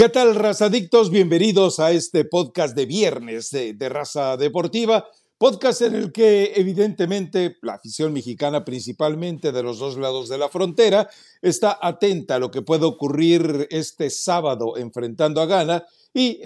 ¿Qué tal, razadictos? Bienvenidos a este podcast de viernes de, de, Raza Deportiva, podcast en el que evidentemente la afición mexicana, principalmente de los dos lados de la frontera, está atenta a lo que puede ocurrir este sábado enfrentando a Ghana y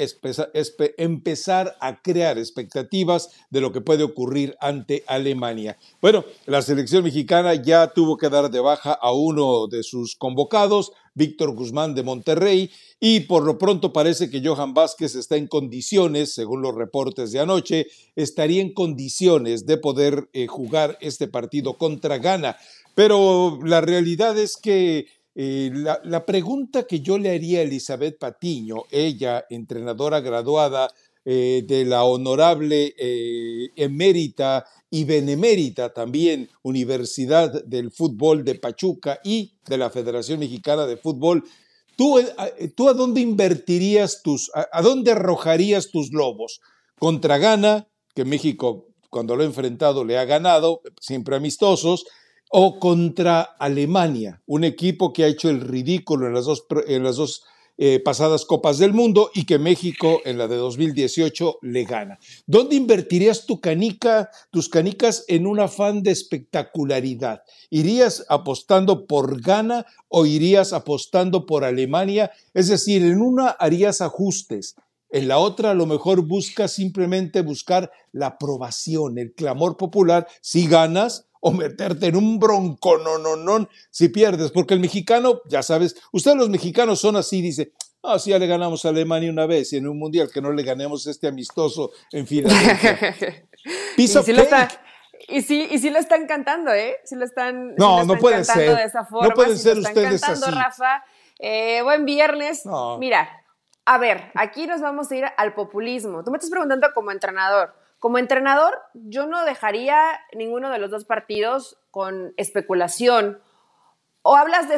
empezar a crear expectativas de lo que puede ocurrir ante Alemania. Bueno, la selección mexicana ya tuvo que dar de baja a uno de sus convocados, Víctor Guzmán de Monterrey, y por lo pronto parece que Johan Vázquez está en condiciones, según los reportes de anoche, estaría en condiciones de poder eh, jugar este partido contra Ghana. Pero la realidad es que eh, la, pregunta que yo le haría a Elizabeth Patiño, ella, entrenadora graduada eh, de la honorable eh, emérita y benemérita también Universidad del Fútbol de Pachuca y de la Federación Mexicana de Fútbol, ¿tú, tú a dónde invertirías tus, a, dónde arrojarías tus lobos? Contra Ghana, que México cuando lo ha enfrentado le ha ganado, siempre amistosos, o contra Alemania, un equipo que ha hecho el ridículo en las dos eh, pasadas Copas del Mundo y que México en la de 2018 le gana. ¿Dónde invertirías tu canica, tus canicas en un afán de espectacularidad? ¿Irías apostando por Ghana o irías apostando por Alemania? Es decir, en una harías ajustes, en la otra a lo mejor buscas simplemente buscar la aprobación, el clamor popular. Si ganas, o meterte en un bronco, no, no, no, si pierdes, porque el mexicano, ya sabes, ustedes los mexicanos son así, dice, ah, sí, ya le ganamos a Alemania una vez y en un mundial que no le ganemos este amistoso en fin. y, si lo está, y, sí, y sí lo están cantando, ¿eh? Sí lo están, no, no puede ser. de esa forma. No pueden ser ustedes cantando, así. Rafa. Eh, buen viernes. Mira, a ver, aquí nos vamos a ir al populismo. Tú me estás preguntando como entrenador. Como entrenador, yo no dejaría ninguno de los dos partidos con especulación. O hablas de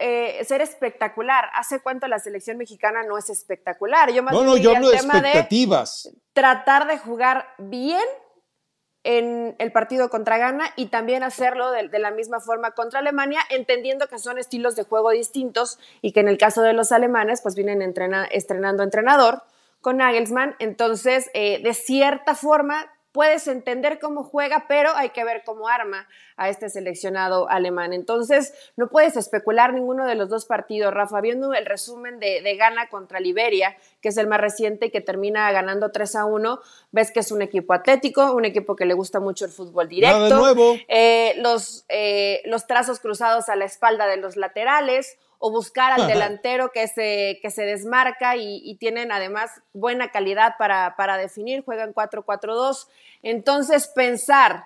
eh, ser espectacular. ¿Hace cuánto la selección mexicana no es espectacular? Yo más no, no, yo hablo de expectativas. tratar de jugar bien en el partido contra Ghana y también hacerlo de, la misma forma contra Alemania, entendiendo que son estilos de juego distintos y que en el caso de los alemanes, pues vienen estrenando entrenador con Nagelsmann. Entonces, eh, de cierta forma, puedes entender cómo juega, pero hay que ver cómo arma a este seleccionado alemán. Entonces, no puedes especular ninguno de los dos partidos, Rafa. Viendo el resumen de, de Ghana contra Liberia, que es el más reciente y que termina ganando 3 a 1, ves que es un equipo atlético, un equipo que le gusta mucho el fútbol directo. nuevo. Eh, los, eh, los trazos cruzados a la espalda de los laterales o buscar al delantero que se, que se desmarca y, tienen además buena calidad para, para definir, juegan 4-4-2. Entonces, pensar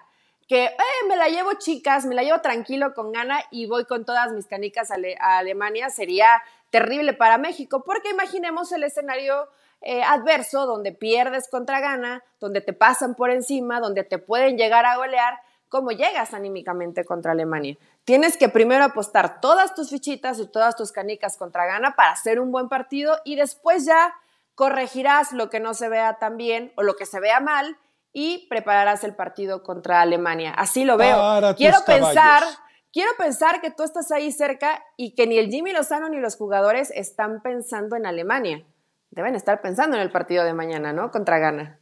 que eh, me la llevo chicas, me la llevo tranquilo con gana y voy con todas mis canicas a, Alemania sería terrible para México, porque imaginemos el escenario eh, adverso donde pierdes contra Ghana, donde te pasan por encima, donde te pueden llegar a golear, ¿cómo llegas anímicamente contra Alemania? Tienes que primero apostar todas tus fichitas y todas tus canicas contra Gana para hacer un buen partido y después ya corregirás lo que no se vea tan bien o lo que se vea mal y prepararás el partido contra Alemania. Así lo veo. quiero pensar, quiero pensar que tú estás ahí cerca y que ni el Jimmy Lozano ni los jugadores están pensando en Alemania. Deben estar pensando en el partido de mañana, ¿no? Contra Ghana.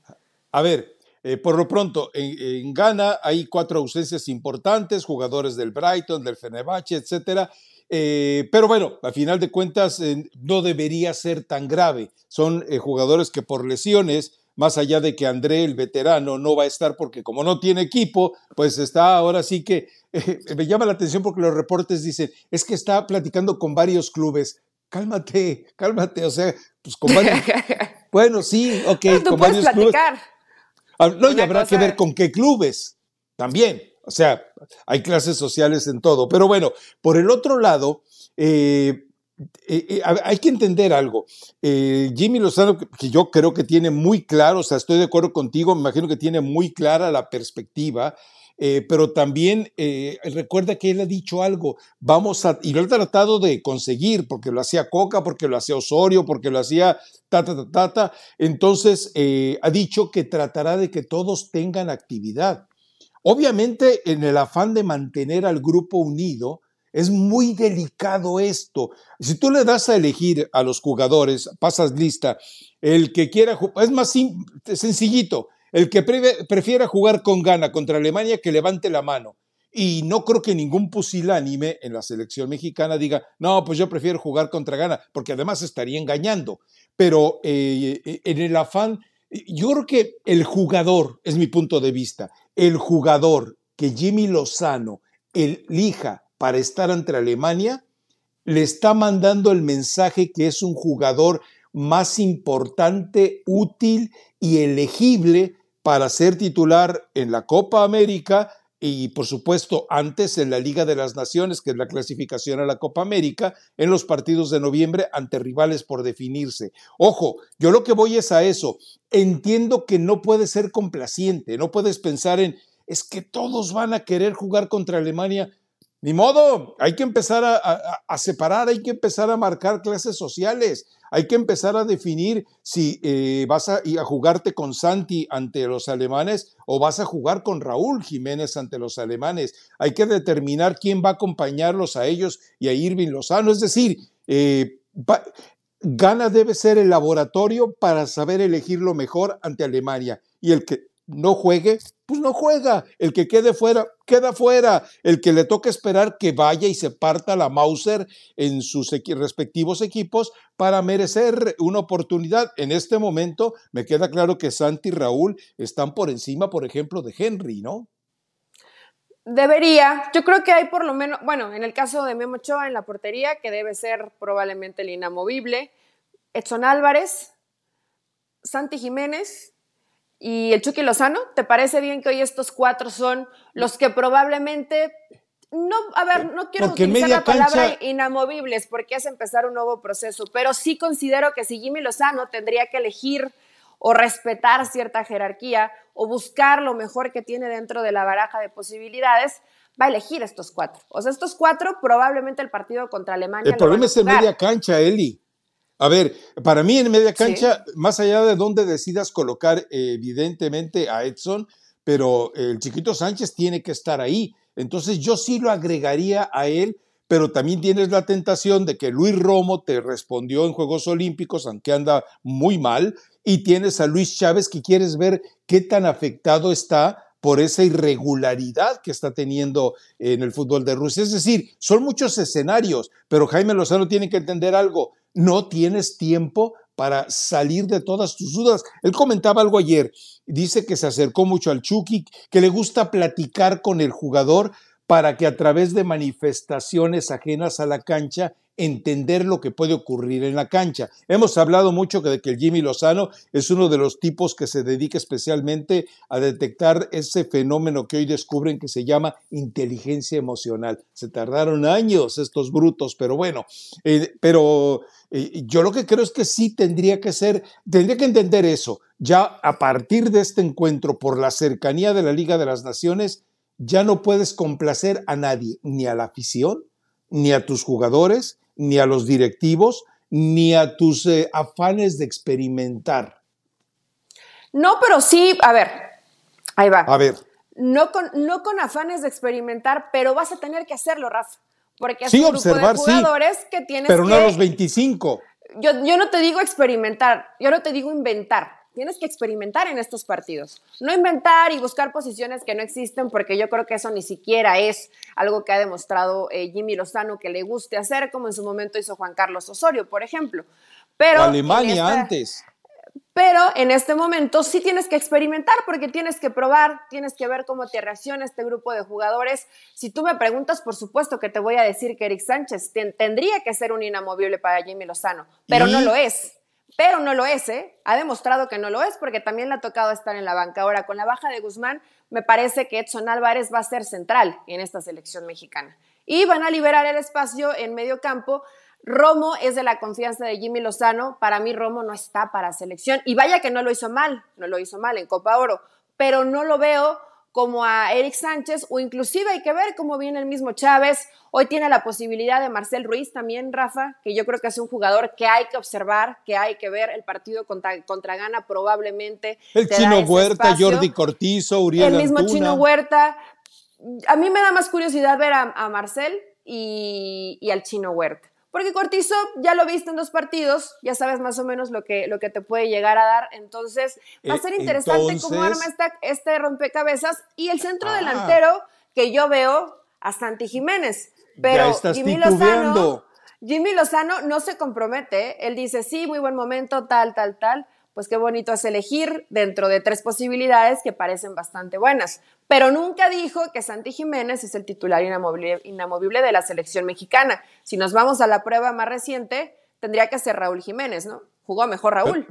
A ver, eh, por lo pronto, en, Ghana hay cuatro ausencias importantes, jugadores del Brighton, del Fenerbahce, etcétera. Eh, pero bueno, a final de cuentas eh, no debería ser tan grave. Son jugadores que por lesiones, más allá de que André, el veterano, no va a estar porque como no tiene equipo, pues está ahora sí que me llama la atención porque los reportes dicen, es que está platicando con varios clubes. Cálmate, cálmate, o sea, pues con varios... bueno, sí, ok, con varios platicar. clubes. Ah, no, y habrá que ver con qué clubes también. O sea, hay clases sociales en todo. Pero bueno, por el otro lado, eh, eh, eh, hay que entender algo. Jimmy Lozano, que yo creo que tiene muy claro, o sea, estoy de acuerdo contigo, me imagino que tiene muy clara la perspectiva eh, pero también eh, recuerda que él ha dicho algo, vamos a, y lo ha tratado de conseguir, porque lo hacía Coca, porque lo hacía Osorio, porque lo hacía tata, tata, tata, entonces eh, ha dicho que tratará de que todos tengan actividad. Obviamente, en el afán de mantener al grupo unido, Es muy delicado esto. Si tú le das a elegir a los jugadores, pasas lista, el que quiera, es más sencillito, el que prefiera jugar con gana contra Alemania, que levante la mano. Y no creo que ningún pusilánime en la selección mexicana diga, no, pues yo prefiero jugar contra gana, porque además estaría engañando. Pero eh, eh, en el afán, yo creo que el jugador, es mi punto de vista, el jugador que Jimmy Lozano elija para estar ante Alemania, le está mandando el mensaje que es un jugador más importante, útil y elegible para ser titular en la Copa América y por supuesto antes en la Liga de las Naciones, que es la clasificación a la Copa América, en los partidos de noviembre ante rivales por definirse. Ojo, yo lo que voy es a eso. Entiendo que no puedes ser complaciente, no puedes pensar en, es que todos van a querer jugar contra Alemania. Ni modo, hay que empezar a, separar, hay que empezar a marcar clases sociales, hay que empezar a definir si eh, vas a, jugarte con Santi ante los alemanes o vas a jugar con Raúl Jiménez ante los alemanes. Hay que determinar quién va a acompañarlos a ellos y a Irving Lozano. Es decir, eh, Gana debe ser el laboratorio para saber elegir lo mejor ante Alemania. Y el que no juegue, pues no juega. El que quede fuera, queda fuera. El que le toca esperar que vaya y se parta la Mauser en sus respectivos equipos para merecer una oportunidad. En este momento me queda claro que Santi y Raúl están por encima, por ejemplo, de Henry, ¿no? Debería, yo creo que hay por lo menos, bueno, en el caso de Memo Ochoa en la portería, que debe ser probablemente el inamovible, Edson Álvarez, Santi Jiménez, y el Chucky Lozano. ¿Te parece bien que hoy estos cuatro son los que probablemente no, a ver, no quiero utilizar la palabra inamovibles porque es empezar un nuevo proceso, pero sí considero que si Jimmy Lozano tendría que elegir o respetar cierta jerarquía o buscar lo mejor que tiene dentro de la baraja de posibilidades, va a elegir estos cuatro. O sea, estos cuatro probablemente el partido contra Alemania. El problema es en media cancha, Eli. A ver, para mí en media cancha, más allá de donde decidas colocar evidentemente a Edson, pero el chiquito Sánchez tiene que estar ahí. Entonces yo sí lo agregaría a él, pero también tienes la tentación de que Luis Romo te respondió en Juegos Olímpicos, aunque anda muy mal, y tienes a Luis Chávez que quieres ver qué tan afectado está por esa irregularidad que está teniendo en el fútbol de Rusia. Es decir, son muchos escenarios, pero Jaime Lozano tiene que entender algo no tienes tiempo para salir de todas tus dudas. Él comentaba algo ayer, dice que se acercó mucho al Chucky, que le gusta platicar con el jugador para que a través de manifestaciones ajenas a la cancha entender lo que puede ocurrir en la cancha. Hemos hablado mucho de que el Jimmy Lozano es uno de los tipos que se dedica especialmente a detectar ese fenómeno que hoy descubren que se llama inteligencia emocional. Se tardaron años estos brutos, pero bueno, eh, pero eh, yo lo que creo es que sí tendría que ser, tendría que entender eso. Ya a partir de este encuentro, por la cercanía de la Liga de las Naciones, ya no puedes complacer a nadie, ni a la afición, ni a tus jugadores, ni a los directivos, ni a tus eh, afanes de experimentar. No, pero sí, a ver, ahí va. A ver. No con, no con afanes de experimentar, pero vas a tener que hacerlo, Rafa. Porque es sí, un grupo observar, de jugadores que tienes pero no a los 25. Yo, yo no te digo experimentar, yo no te digo inventar. Tienes que experimentar en estos partidos. No inventar y buscar posiciones que no existen, porque yo creo que eso ni siquiera es algo que ha demostrado eh, Jimmy Lozano que le guste hacer, como en su momento hizo Juan Carlos Osorio, por ejemplo. Pero Alemania antes. Pero en este momento sí tienes que experimentar porque tienes que probar, tienes que ver cómo te reacciona este grupo de jugadores. Si tú me preguntas, por supuesto que te voy a decir que Eric Sánchez tendría que ser un inamovible para Jimmy Lozano, pero no lo es pero no lo es, ¿eh? Ha demostrado que no lo es porque también le ha tocado estar en la banca. Ahora, con la baja de Guzmán, me parece que Edson Álvarez va a ser central en esta selección mexicana. Y van a liberar el espacio en medio campo. Romo es de la confianza de Jimmy Lozano. Para mí, Romo no está para selección. Y vaya que no lo hizo mal, no lo hizo mal en Copa Oro, pero no lo veo como a Eric Sánchez o inclusive hay que ver cómo viene el mismo Chávez. Hoy tiene la posibilidad de Marcel Ruiz también, Rafa, que yo creo que es un jugador que hay que observar, que hay que ver. El partido contra, contra Gana probablemente. El Chino Huerta, Jordi Cortizo, Uriel El mismo Chino Huerta. A mí me da más curiosidad ver a, Marcel y, al chino Huerta. Porque Cortizo ya lo viste en dos partidos, ya sabes más o menos lo que, lo que te puede llegar a dar. Entonces, va a eh, ser interesante cómo arma esta, este rompecabezas. Y el centro ah. delantero que yo veo a Santi Jiménez. Pero Jimmy Lozano, Jimmy Lozano no se compromete. Él dice, sí, muy buen momento, tal, tal, tal pues qué bonito es elegir dentro de tres posibilidades que parecen bastante buenas. Pero nunca dijo que Santi Jiménez es el titular inamovible, de la selección mexicana. Si nos vamos a la prueba más reciente, tendría que ser Raúl Jiménez, ¿no? Jugó mejor Raúl.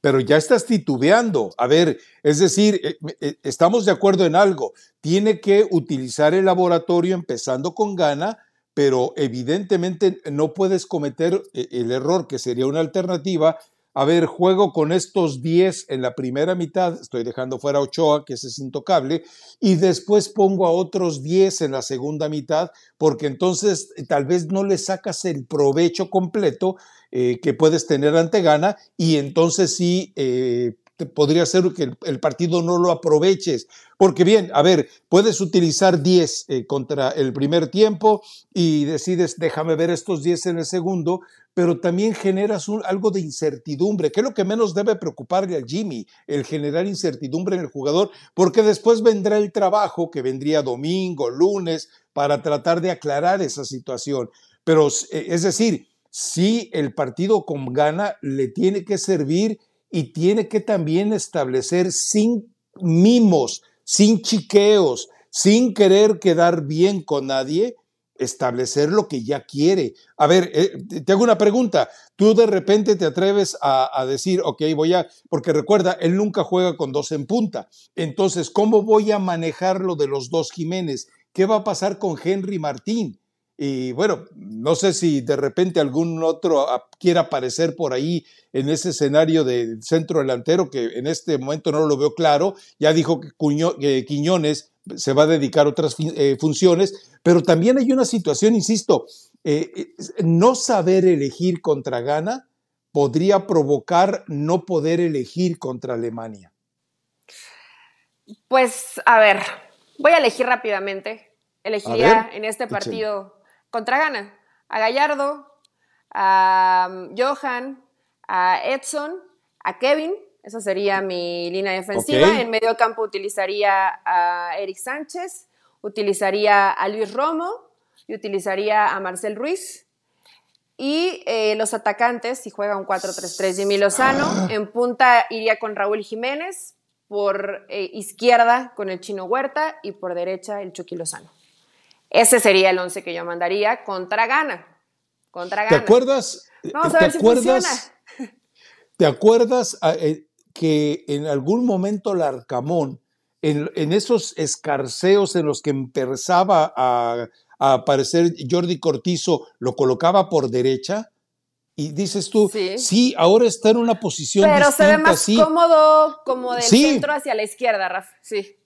Pero, ya estás titubeando. A ver, es decir, eh, eh, estamos de acuerdo en algo. Tiene que utilizar el laboratorio empezando con gana pero evidentemente no puedes cometer eh, el error que sería una alternativa a ver, juego con estos 10 en la primera mitad, estoy dejando fuera Ochoa, que ese es intocable, y después pongo a otros 10 en la segunda mitad, porque entonces eh, tal vez no le sacas el provecho completo eh, que puedes tener ante gana, y entonces sí eh, podría ser que el, partido no lo aproveches. Porque bien, a ver, puedes utilizar 10 contra el primer tiempo y decides, déjame ver estos 10 en el segundo, pero también generas algo de incertidumbre, que es lo que menos debe preocuparle al Jimmy, el generar incertidumbre en el jugador, porque después vendrá el trabajo que vendría domingo, lunes, para tratar de aclarar esa situación. Pero eh, es decir, si el partido con gana le tiene que servir y tiene que también establecer sin mimos, sin chiqueos, sin querer quedar bien con nadie, establecer lo que ya quiere. A ver, eh, te hago una pregunta. Tú de repente te atreves a, decir, ok, voy a, porque recuerda, él nunca juega con dos en punta. Entonces, ¿cómo voy a manejar lo de los dos Jiménez? ¿Qué va a pasar con Henry Martín? Y bueno, no sé si de repente algún otro quiera aparecer por ahí en ese escenario de centro delantero, que en este momento no lo veo claro. Ya dijo que Quiñones se va a dedicar a otras eh, funciones, pero también hay una situación, insisto, eh, no saber elegir contra Ghana podría provocar no poder elegir contra Alemania. Pues, a ver, voy a elegir rápidamente. Elegiría en este partido contra Ghana a Gallardo, a um, Johan, a Edson, a Kevin esa sería mi línea defensiva. En medio campo utilizaría a Eric Sánchez, utilizaría a Luis Romo y utilizaría a Marcel Ruiz. Y eh, los atacantes, si juega un 4-3-3 Jimmy Lozano, en punta iría con Raúl Jiménez, por eh, izquierda con el Chino Huerta y por derecha el Chucky Lozano. Ese sería el 11 que yo mandaría contra Gana. Contra ¿Te acuerdas? Vamos a ver si funciona. ¿Te acuerdas? Ah, eh, que en algún momento Larcamón, en, en esos escarceos en los que empezaba a, aparecer Jordi Cortizo, lo colocaba por derecha. Y dices tú, sí, ahora está en una posición Pero se ve más cómodo como del centro hacia la izquierda, Rafa, sí.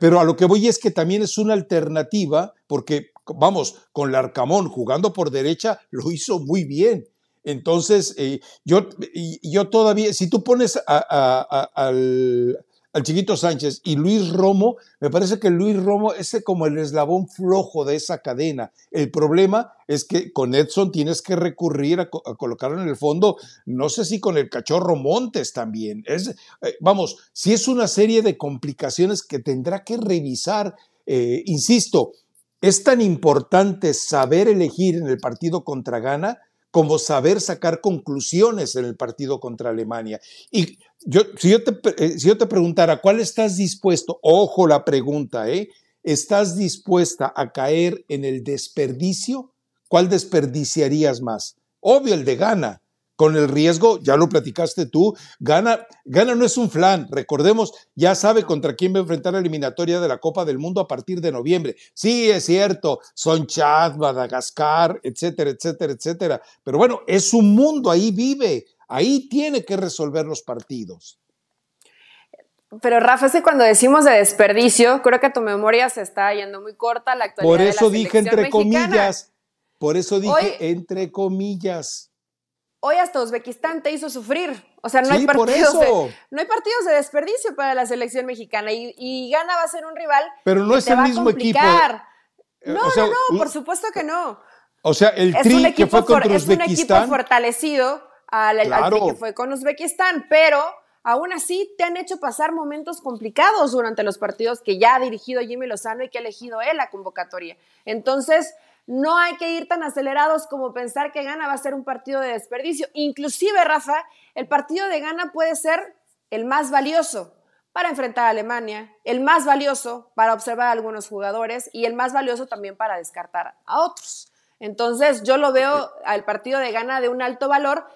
Pero a lo que voy es que también es una alternativa, porque, vamos, con Larcamón jugando por derecha lo hizo muy bien. Entonces, eh, yo, yo todavía, si tú pones al, chiquito Sánchez y Luis Romo, me parece que Luis Romo es como el eslabón flojo de esa cadena. El problema es que con Edson tienes que recurrir a, colocarlo en el fondo, no sé si con el cachorro Montes también. Es, eh, vamos, si es una serie de complicaciones que tendrá que revisar, eh, insisto, es tan importante saber elegir en el partido contra Gana como saber sacar conclusiones en el partido contra Alemania. Y yo, si, yo te, eh, si yo te preguntara, ¿cuál estás dispuesto? Ojo la pregunta, ¿eh? ¿Estás dispuesta a caer en el desperdicio? ¿Cuál desperdiciarías más? Obvio el de gana, con el riesgo, ya lo platicaste tú, gana, gana no es un flan, recordemos, ya sabe contra quién va a enfrentar la eliminatoria de la Copa del Mundo a partir de noviembre. Sí, es cierto, son Chad, Madagascar, etcétera, etcétera, etcétera, pero bueno, es un mundo, ahí vive, ahí tiene que resolver los partidos. Pero Rafa, es que cuando decimos de desperdicio, creo que tu memoria se está yendo muy corta la actualidad. Por eso dije entre comillas, por eso dije entre comillas hoy hasta Uzbekistán te hizo sufrir. O sea, no, hay, partidos de, no hay partidos de desperdicio para la selección mexicana y, y Gana va a ser un rival Pero no es el mismo equipo. No, no, no, por supuesto que no. O sea, el tri que fue contra Uzbekistán. Es un equipo fortalecido al, tri que fue con Uzbekistán, pero aún así te han hecho pasar momentos complicados durante los partidos que ya ha dirigido Jimmy Lozano y que ha elegido él la convocatoria. Entonces, no hay que ir tan acelerados como pensar que Gana va a ser un partido de desperdicio. Inclusive, Rafa, el partido de Gana puede ser el más valioso para enfrentar a Alemania, el más valioso para observar a algunos jugadores y el más valioso también para descartar a otros. Entonces, yo lo veo al partido de Gana de un alto valor,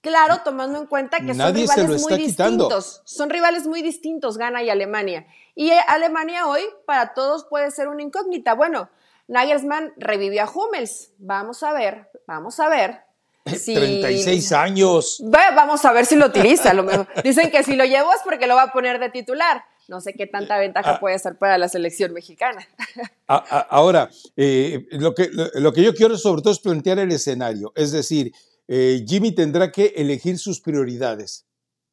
claro, tomando en cuenta que son rivales muy distintos. Son rivales muy distintos, Gana y Alemania. Y Alemania hoy para todos puede ser una incógnita. Bueno, Nagelsmann revivió a Hummels. Vamos a ver, vamos a ver. Si, 36 años. Vamos a ver si lo utiliza. Lo mejor. Dicen que si lo llevo es porque lo va a poner de titular. No sé qué tanta ventaja ah. puede ser para la selección mexicana. Ahora, eh, lo, que, lo, que yo quiero sobre todo es plantear el escenario. Es decir, eh, Jimmy tendrá que elegir sus prioridades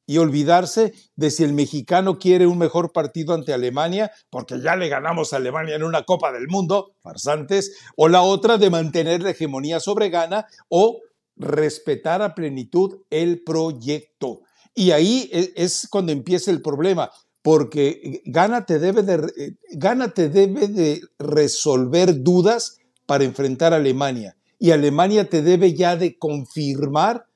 y olvidarse de si el mexicano quiere un mejor partido ante Alemania, porque ya le ganamos a Alemania en una Copa del Mundo, farsantes, o la otra de mantener la hegemonía sobre Ghana o respetar a plenitud el proyecto. Y ahí e, es cuando empieza el problema, porque Ghana te debe de, te debe de resolver dudas para enfrentar a Alemania. Y Alemania te debe ya de confirmar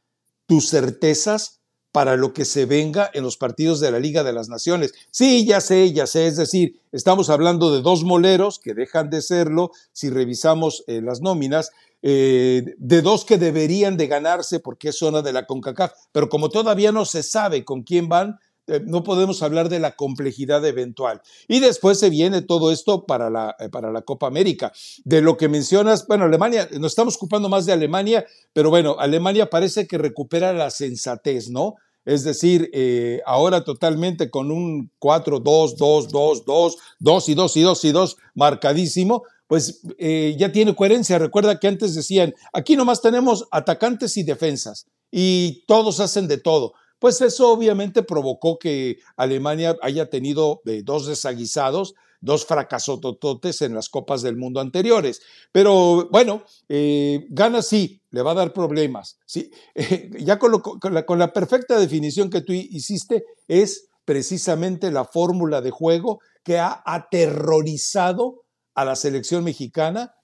tus certezas para lo que se venga en los partidos de la Liga de las Naciones. Sí, ya sé, ya sé, es decir, estamos hablando de dos moleros que dejan de serlo si revisamos eh, las nóminas, eh, de dos que deberían de ganarse porque es zona de la CONCACAF, pero como todavía no se sabe con quién van, eh, no podemos hablar de la complejidad eventual. Y después se viene todo esto para la, para la Copa América. De lo que mencionas, bueno, Alemania, nos estamos ocupando más de Alemania, pero bueno, Alemania parece que recupera la sensatez, ¿no? Es decir, eh, ahora totalmente con un 4, 2, 2, 2, 2, 2 y 2 y 2 y 2 marcadísimo, pues eh, ya tiene coherencia. Recuerda que antes decían, aquí nomás tenemos atacantes y defensas y todos hacen de todo. Pues eso obviamente provocó que Alemania haya tenido eh, dos desaguisados, dos fracasotototes en las Copas del Mundo anteriores. Pero bueno, eh, gana sí, le va a dar problemas. ¿sí? ya con, la, con la perfecta definición que tú hiciste, es precisamente la fórmula de juego que ha aterrorizado a la selección mexicana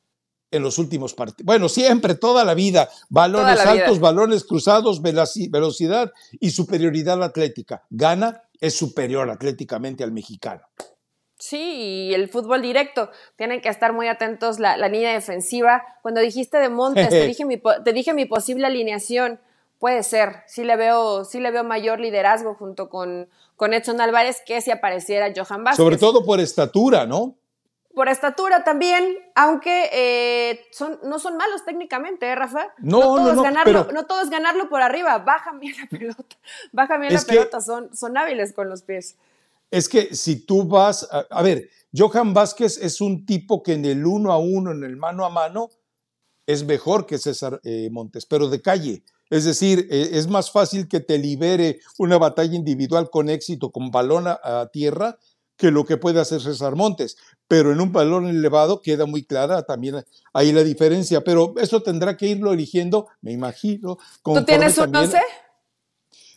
en los últimos partidos. Bueno, siempre, toda la vida. Balones altos, balones cruzados, velocidad y superioridad atlética. Gana es superior atléticamente al mexicano. Sí, y el fútbol directo. Tienen que estar muy atentos la, la línea defensiva. Cuando dijiste de Montes, te dije, mi, te dije mi posible alineación. Puede ser. Sí le veo, sí le veo mayor liderazgo junto con, con Edson Álvarez que si apareciera Johan Vázquez. Sobre todo por estatura, ¿no? Por estatura también, aunque eh, son, no son malos técnicamente, ¿eh, Rafa? No, no, no, ganarlo, no todo es ganarlo por arriba. Baja bien la pelota. Baja bien la pelota. Son, son hábiles con los pies es que si tú vas, a, ver, Johan Vázquez es un tipo que en el uno a uno, en el mano a mano, es mejor que César eh, Montes, pero de calle. Es decir, eh, es más fácil que te libere una batalla individual con éxito, con balón a, tierra, que lo que puede hacer César Montes. Pero en un balón elevado queda muy clara también ahí la diferencia. Pero eso tendrá que irlo eligiendo, me imagino. ¿Tú tienes un 11?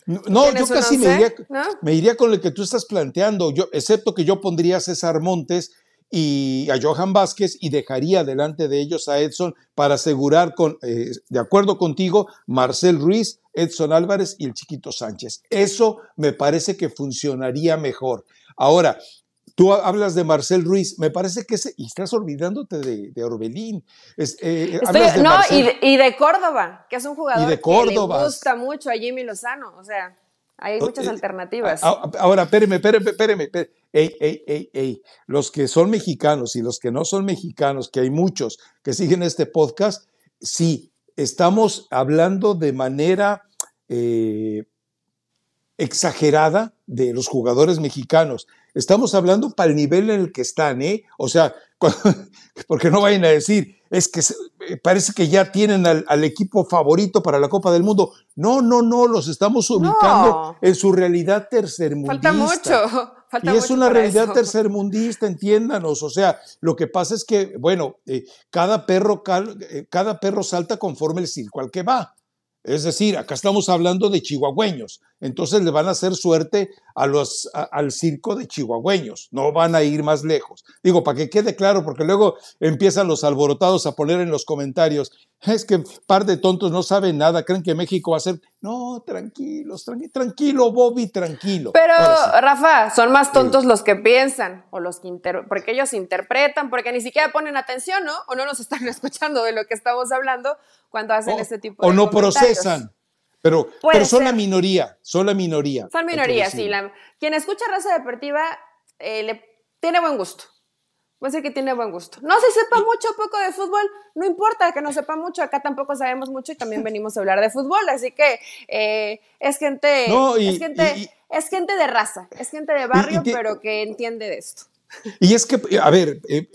No, yo casi me iría, me iría, con el que tú estás planteando, yo, excepto que yo pondría a César Montes y a Johan Vázquez y dejaría delante de ellos a Edson para asegurar, con, eh, de acuerdo contigo, Marcel Ruiz, Edson Álvarez y el Chiquito Sánchez. Eso me parece que funcionaría mejor. Ahora, Tú hablas de Marcel Ruiz, me parece que ese, y estás olvidándote de, Orbelín. Eh, no, y, de, Córdoba, que es un jugador que le gusta mucho a Jimmy Lozano. O sea, hay muchas eh, alternativas. Ahora, espéreme, espéreme, espéreme. Ey, ey, ey, ey. Los que son mexicanos y los que no son mexicanos, que hay muchos que siguen este podcast, sí, estamos hablando de manera eh, exagerada de los jugadores mexicanos. Estamos hablando para el nivel en el que están, ¿eh? O sea, porque no vayan a decir, es que eh, parece que ya tienen al, equipo favorito para la Copa del Mundo. No, no, no, los estamos ubicando en su realidad tercermundista. Falta mucho, y es una realidad tercermundista, entiéndanos. O sea, lo que pasa es que, bueno, eh, cada, perro eh, cada perro salta conforme el circo al que va. Es decir, acá estamos hablando de chihuahueños, entonces le van a hacer suerte a los, al circo de chihuahueños, no van a ir más lejos. Digo, para que quede claro, porque luego empiezan los alborotados a poner en los comentarios, es que par de tontos no saben nada, creen que México va a ser, no, tranquilos, tranquilo, Bobby, tranquilo. Pero, Rafa, son más tontos los que piensan, o los que porque ellos interpretan, porque ni siquiera ponen atención, ¿no? O no nos están escuchando de lo que estamos hablando cuando hacen ese tipo de O no procesan. Pero, pero son la minoría, son la minoría. Son minorías, sí. quien escucha raza deportiva eh, le, tiene buen gusto. Puede ser que tiene buen gusto. No se sepa mucho o poco de fútbol, no importa que no sepa mucho, acá tampoco sabemos mucho y también venimos a hablar de fútbol, así que eh, es gente, es, gente es gente de raza, es gente de barrio, pero que entiende de esto. Y es que, a ver, eh,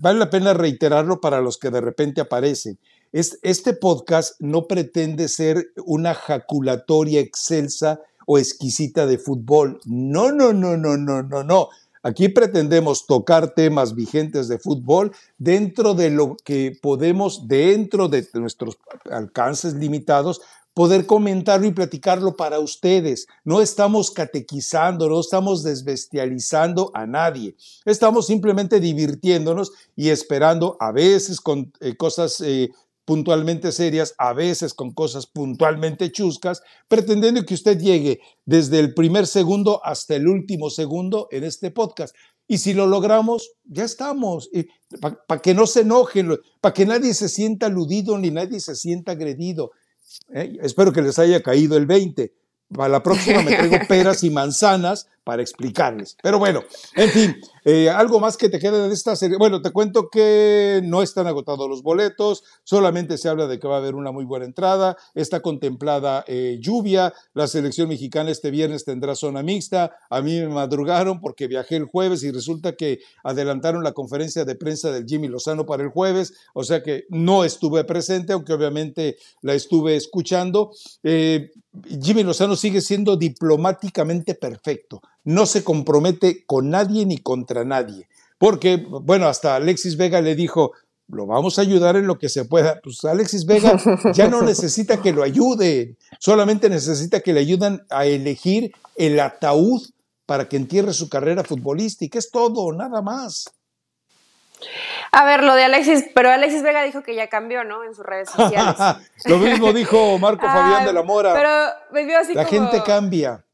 vale la pena reiterarlo para los que de repente aparecen este podcast no pretende ser una jaculatoria excelsa o exquisita de fútbol. No, no, no, no, no, no, no. Aquí pretendemos tocar temas vigentes de fútbol dentro de lo que podemos, dentro de nuestros alcances limitados, poder comentarlo y platicarlo para ustedes. No estamos catequizando, no estamos desbestializando a nadie. Estamos simplemente divirtiéndonos y esperando a veces con eh, cosas eh, puntualmente serias, a veces con cosas puntualmente chuscas, pretendiendo que usted llegue desde el primer segundo hasta el último segundo en este podcast. Y si lo logramos, ya estamos. Para que no se enojen, para que nadie se sienta aludido ni nadie se sienta agredido. ¿eh? Espero que les haya caído el 20. Para la próxima me traigo peras y manzanas para explicarles. Pero bueno, en fin, eh, algo más que te quede de esta serie. Bueno, te cuento que no están agotados los boletos, solamente se habla de que va a haber una muy buena entrada, está contemplada eh, lluvia, la selección mexicana este viernes tendrá zona mixta, a mí me madrugaron porque viajé el jueves y resulta que adelantaron la conferencia de prensa del Jimmy Lozano para el jueves, o sea que no estuve presente, aunque obviamente la estuve escuchando. Eh, Jimmy Lozano sigue siendo diplomáticamente perfecto no se compromete con nadie ni contra nadie. Porque, bueno, hasta Alexis Vega le dijo, lo vamos a ayudar en lo que se pueda. Pues Alexis Vega ya no necesita que lo ayude, solamente necesita que le ayuden a elegir el ataúd para que entierre su carrera futbolística. Es todo, nada más. A ver, lo de Alexis, pero Alexis Vega dijo que ya cambió, ¿no? En sus redes sociales. lo mismo dijo Marco Fabián de la Mora. Pero me vio así La gente cambia.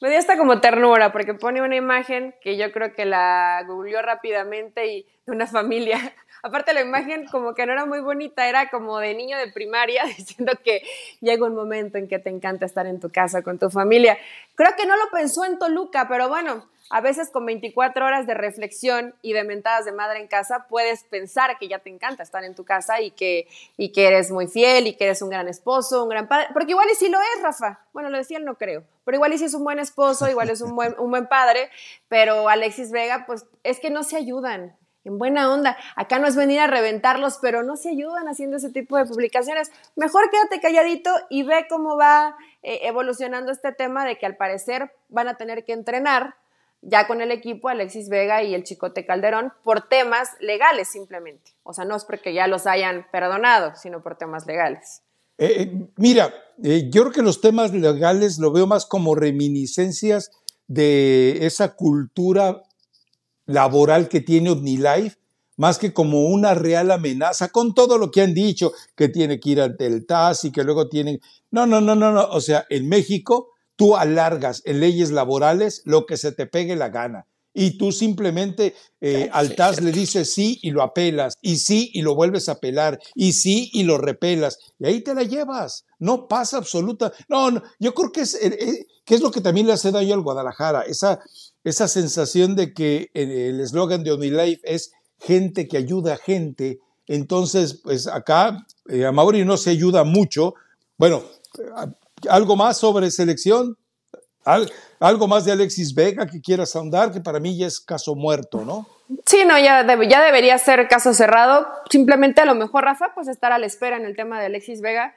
Me dio hasta como ternura, porque pone una imagen que yo creo que la googleó rápidamente y de una familia. Aparte la imagen como que no era muy bonita, era como de niño de primaria diciendo que llega un momento en que te encanta estar en tu casa con tu familia. Creo que no lo pensó en Toluca, pero bueno, a veces con 24 horas de reflexión y de mentadas de madre en casa, puedes pensar que ya te encanta estar en tu casa y que, y que eres muy fiel y que eres un gran esposo, un gran padre. Porque igual y si lo es, Rafa. Bueno, lo decía, no creo. Pero igual y si es un buen esposo, igual es un buen, un buen padre. Pero Alexis Vega, pues es que no se ayudan en buena onda. Acá no es venir a reventarlos, pero no se ayudan haciendo ese tipo de publicaciones. Mejor quédate calladito y ve cómo va eh, evolucionando este tema de que al parecer van a tener que entrenar ya con el equipo Alexis Vega y el Chicote Calderón por temas legales simplemente. O sea, no es porque ya los hayan perdonado, sino por temas legales. Eh, eh, mira, eh, yo creo que los temas legales lo veo más como reminiscencias de esa cultura laboral que tiene OmniLife, más que como una real amenaza, con todo lo que han dicho, que tiene que ir ante el TAS y que luego tienen... No, no, no, no, no. O sea, en México tú alargas en leyes laborales lo que se te pegue la gana. Y tú simplemente eh, al TAS le dices sí y lo apelas, y sí y lo vuelves a apelar, y sí y lo repelas, y ahí te la llevas. No pasa absoluta. No, no yo creo que es, eh, eh, que es lo que también le hace daño al Guadalajara, esa, esa sensación de que el eslogan de OmniLife es gente que ayuda a gente. Entonces, pues acá a Mauri no se ayuda mucho. Bueno, ¿Algo más sobre selección? ¿Algo más de Alexis Vega que quieras ahondar? Que para mí ya es caso muerto, ¿no? Sí, no, ya, ya debería ser caso cerrado. Simplemente a lo mejor, Rafa, pues estar a la espera en el tema de Alexis Vega.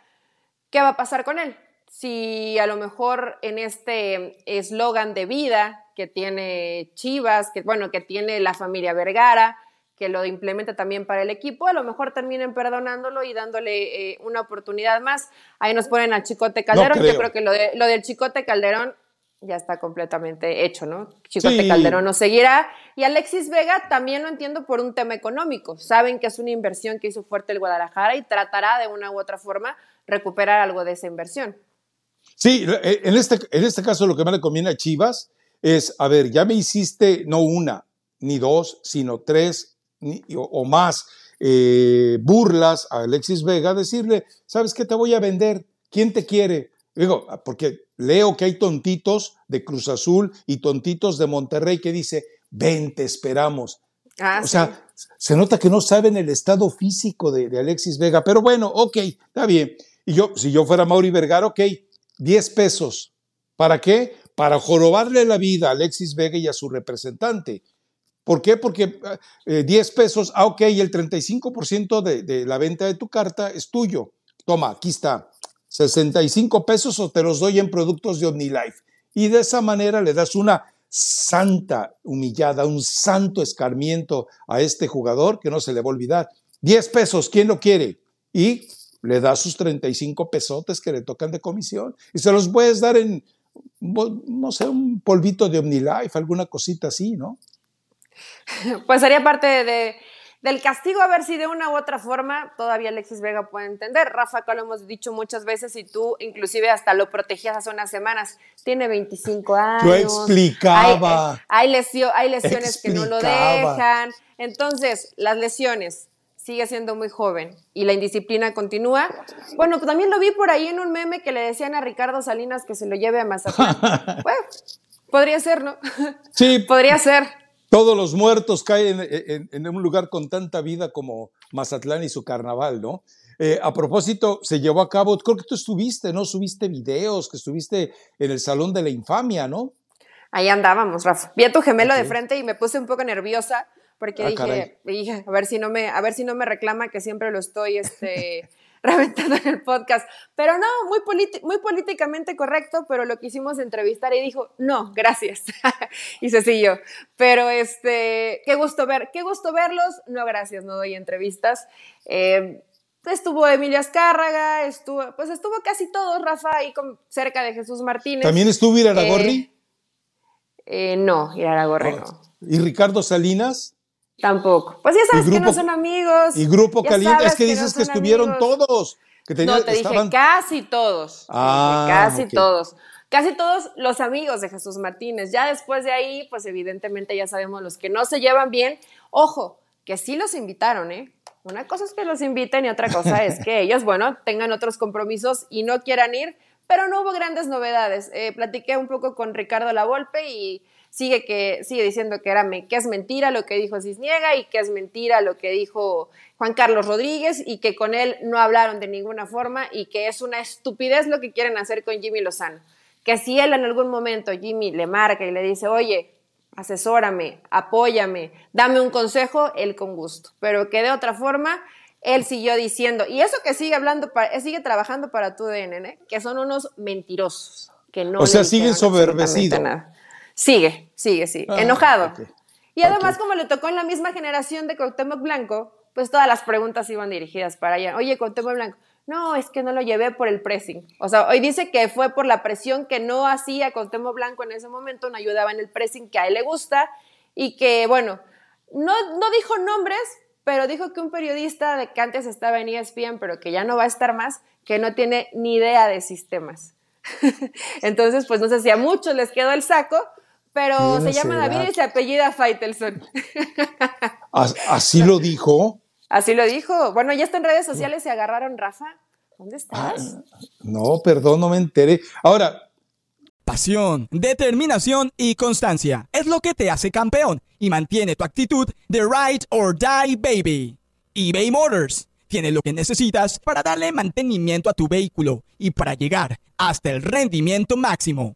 ¿Qué va a pasar con él? si a lo mejor en este eslogan de vida que tiene Chivas, que bueno, que tiene la familia Vergara, que lo implementa también para el equipo, a lo mejor terminen perdonándolo y dándole eh, una oportunidad más. Ahí nos ponen al Chicote Calderón, yo creo que lo, de, lo del Chicote Calderón ya está completamente hecho, ¿no? Chicote Calderón no seguirá. Y Alexis Vega también lo entiendo por un tema económico. Saben que es una inversión que hizo fuerte el Guadalajara y tratará de una u otra forma recuperar algo de esa inversión. Sí, eh, en este, en este caso lo que más le conviene a Chivas es, a ver, ya me hiciste no una, ni dos, sino tres o, más eh, burlas a Alexis Vega, decirle, ¿sabes qué te voy a vender? ¿Quién te quiere? Digo, porque leo que hay tontitos de Cruz Azul y tontitos de Monterrey que dice, ven, te esperamos. Ah, o sea, se nota que no saben el estado físico de, de, Alexis Vega, pero bueno, ok, está bien. Y yo, si yo fuera Mauri Vergara, ok, 10 pesos. ¿Para qué? Para jorobarle la vida a Alexis Vega y a su representante. ¿Por qué? Porque 10 eh, pesos, ah, ok, el 35% de, de la venta de tu carta es tuyo. Toma, aquí está. 65 pesos o te los doy en productos de OmniLife. Y de esa manera le das una santa humillada, un santo escarmiento a este jugador que no se le va a olvidar. 10 pesos, ¿quién lo quiere? Y le das sus 35 pesotes que le tocan de comisión y se los puedes dar en, no sé, un polvito de OmniLife, alguna cosita así, ¿no? Pues sería parte de, del castigo, a ver si de una u otra forma todavía Alexis Vega puede entender. Rafa, acá lo hemos dicho muchas veces y tú inclusive hasta lo protegías hace unas semanas. Tiene 25 años. Yo explicaba. Hay, hay, hay lesiones que no lo dejan. Entonces, las lesiones, sigue siendo muy joven y la indisciplina continúa. Bueno, también lo vi por ahí en un meme que le decían a Ricardo Salinas que se lo lleve a Mazatlán. bueno, podría ser, ¿no? Sí. podría ser. Todos los muertos caen en, un lugar con tanta vida como Mazatlán y su carnaval, ¿no? Eh, a propósito, se llevó a cabo, creo que tú estuviste, ¿no? Subiste videos, que estuviste en el Salón de la Infamia, ¿no? Ahí andábamos, Rafa. Vi a tu gemelo de frente y me puse un poco nerviosa porque ah, dije, a ver si no me, a ver si no me reclama que siempre lo estoy este, reventando en el podcast. Pero no, muy, muy políticamente correcto, pero lo quisimos entrevistar y dijo, no, gracias. y se siguió. Pero este, qué gusto ver, qué gusto verlos. No, gracias, no doy entrevistas. Eh, estuvo Emilia Azcárraga, estuvo, pues estuvo casi todos, Rafa, ahí con, cerca de Jesús Martínez. ¿También estuvo Iraragorri? Eh, eh, no, Iraragorri ah, no. ¿Y Ricardo Salinas? Tampoco. Pues ya sabes que no son amigos. Y Grupo Caliente, es que, dices que, estuvieron todos. Que no, te dije casi todos. Ah, casi todos. Casi todos los amigos de Jesús Martínez. Ya después de ahí, pues evidentemente ya sabemos los que no se llevan bien. Ojo, que sí los invitaron, ¿eh? Una cosa es que los inviten y otra cosa es que ellos, bueno, tengan otros compromisos y no quieran ir, pero no hubo grandes novedades. Eh, platiqué un poco con Ricardo Lavolpe y sigue, que, sigue diciendo que, era, que es mentira lo que dijo Cisniega y que es mentira lo que dijo Juan Carlos Rodríguez y que con él no hablaron de ninguna forma y que es una estupidez lo que quieren hacer con Jimmy Lozano. Que si él en algún momento Jimmy le marca y le dice, oye, asesórame, apóyame, dame un consejo, él con gusto. Pero que de otra forma, él siguió diciendo, y eso que sigue hablando, para, sigue trabajando para tu DN, ¿eh? que son unos mentirosos, que no. O sea, siguen soberbecidos. Sigue, sigue, sí, ah, enojado. Y además, como le tocó en la misma generación de Cuauhtémoc Blanco, pues todas las preguntas iban dirigidas para allá. Oye, Cuauhtémoc Blanco, no, es que no lo llevé por el pressing. O sea, hoy dice que fue por la presión que no hacía Cuauhtémoc Blanco en ese momento, no ayudaba en el pressing que a él le gusta y que, bueno, no, no dijo nombres, pero dijo que un periodista de que antes estaba en ESPN, pero que ya no va a estar más, que no tiene ni idea de sistemas. Entonces, pues no sé si a muchos les quedó el saco, pero se llama David y se apellida Faitelson. ¿Así lo dijo? Así lo dijo. Bueno, ya está en redes sociales, se agarraron, Rafa. ¿Dónde estás? Ah, no, perdón, no me enteré. Ahora. Pasión, determinación y constancia es lo que te hace campeón y mantiene tu actitud de ride or die baby. eBay Motors tiene lo que necesitas para darle mantenimiento a tu vehículo y para llegar hasta el rendimiento máximo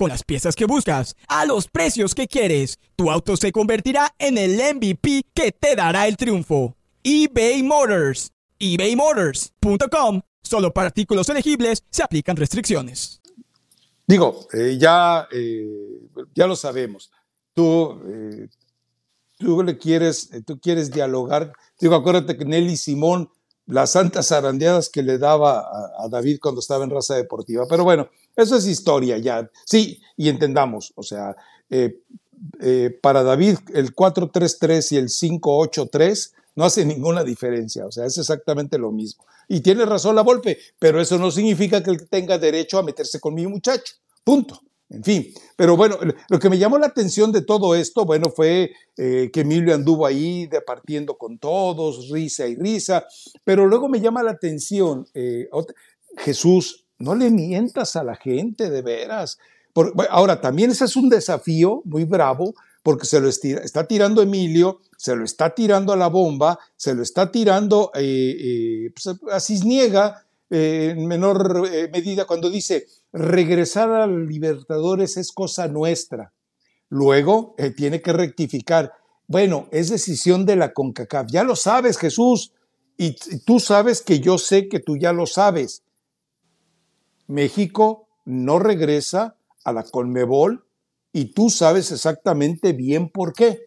Con las piezas que buscas, a los precios que quieres, tu auto se convertirá en el MVP que te dará el triunfo. eBay Motors. ebaymotors.com Solo para artículos elegibles se aplican restricciones. Digo, eh, ya, eh, ya lo sabemos. Tú, eh, tú le quieres, tú quieres dialogar. Digo, acuérdate que Nelly Simón, las santas arandeadas que le daba a, David cuando estaba en raza deportiva. Pero bueno, eso es historia ya. Sí, y entendamos, o sea, para David el 4-3-3 y el 5-8-3 no hace ninguna diferencia, o sea, es exactamente lo mismo. Y tiene razón la Volpe, pero eso no significa que él tenga derecho a meterse con mi muchacho. Punto. En fin, pero bueno, lo que me llamó la atención de todo esto, bueno, fue eh, que Emilio anduvo ahí departiendo con todos, risa y risa, pero luego me llama la atención, eh, Jesús, no le mientas a la gente, de veras. Por, ahora, también ese es un desafío muy bravo, porque se lo está tirando Emilio, se lo está tirando a la bomba, se lo está tirando eh, eh, pues, a Cisniega eh, en menor medida cuando dice regresar a Libertadores es cosa nuestra. Luego tiene que rectificar. Bueno, es decisión de la CONCACAF. Ya lo sabes, Jesús. Y tú sabes que yo sé que tú ya lo sabes. México no regresa a la Conmebol y tú sabes exactamente bien por qué.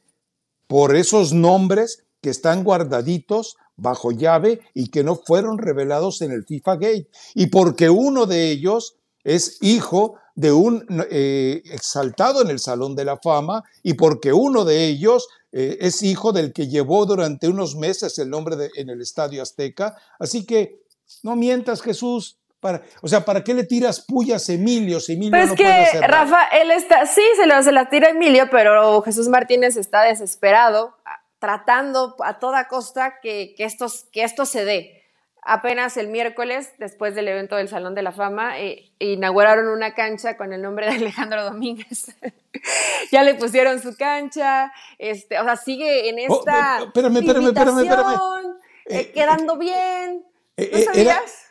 Por esos nombres que están guardaditos bajo llave y que no fueron revelados en el FIFA Gate. Y porque uno de ellos es hijo de un eh, exaltado en el Salón de la Fama y porque uno de ellos eh, es hijo del que llevó durante unos meses el nombre en el Estadio Azteca. Así que no mientas, Jesús, o sea, ¿para qué le tiras pullas a Emilio si Emilio pues que, Rafa, él está, sí, se, lo, se la tira Emilio, pero Jesús Martínez está desesperado, tratando a toda costa que, que, que esto se dé. Apenas el miércoles, después del evento del Salón de la Fama, eh, inauguraron una cancha con el nombre de Alejandro Domínguez. ya le pusieron su cancha, este, o sea, sigue en oh, esta oh, espérame, espérame, espérame. Eh, eh, quedando bien. ¿No sabías?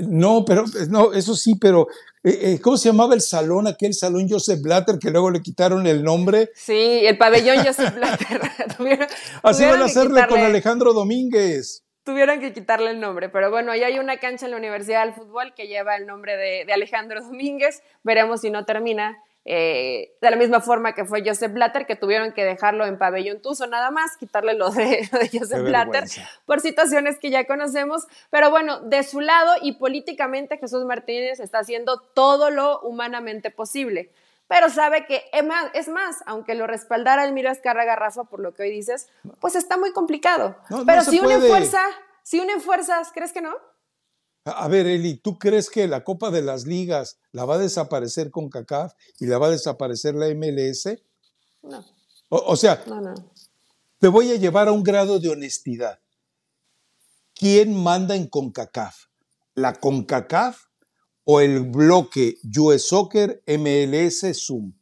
No, pero no, eso sí, pero eh, eh, ¿cómo se llamaba el salón, aquel salón Joseph Blatter que luego le quitaron el nombre? Sí, el pabellón Joseph Blatter. Así van a hacerle con Alejandro Domínguez. Tuvieron que quitarle el nombre, pero bueno, ahí hay una cancha en la Universidad del Fútbol que lleva el nombre de, de Alejandro Domínguez. Veremos si no termina eh, de la misma forma que fue Joseph Blatter, que tuvieron que dejarlo en pabellón Tuso nada más, quitarle lo de, Joseph Blatter por situaciones que ya conocemos. Pero bueno, de su lado y políticamente Jesús Martínez está haciendo todo lo humanamente posible. Pero sabe que es más, aunque lo respaldara Elmiro Escarra Garrafa por lo que hoy dices, pues está muy complicado. Pero si une fuerza, si unen fuerzas, ¿crees que no? A ver, Eli, ¿tú crees que la Copa de las Ligas la va a desaparecer con CACAF y la va a desaparecer la MLS? No. O, sea, te voy a llevar a un grado de honestidad. ¿Quién manda en CONCACAF? ¿La CONCACAF o el bloque US Soccer MLS Zoom?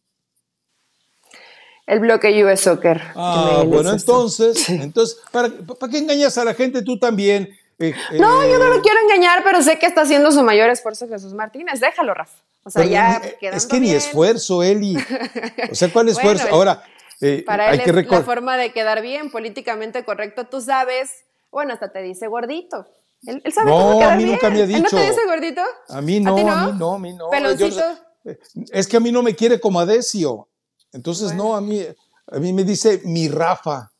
El bloque US Soccer. Ah, bueno, entonces, entonces ¿para, ¿para qué engañas a la gente tú también? Eh, no, yo no lo eh, quiero engañar, pero sé que está haciendo su mayor esfuerzo Jesús Martínez. Déjalo, Rafa. O sea, ya Es que ni esfuerzo, Eli. O sea, ¿cuál esfuerzo? Ahora, eh, para él es la forma de quedar bien, políticamente correcto. Tú sabes, bueno, hasta te dice gordito. Él, sabe no, cómo quedar a mí nunca me ha dicho. ¿Él no te dice gordito? A mí no, a, mí no, a mí no. Peloncito. es que a mí no me quiere como Adesio. Entonces, no, a mí, a mí me dice mi Rafa.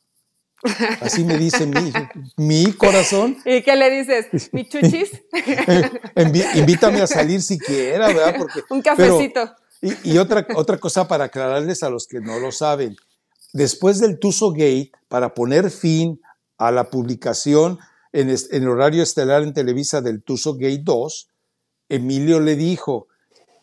Así me dice mi, mi corazón. ¿Y qué le dices? ¿Mi chuchis? invítame a salir siquiera, ¿verdad? Porque, Un cafecito. y, otra, otra cosa para aclararles a los que no lo saben. Después del Tuso Gate, para poner fin a la publicación en, en el horario estelar en Televisa del Tuso Gate 2, Emilio le dijo,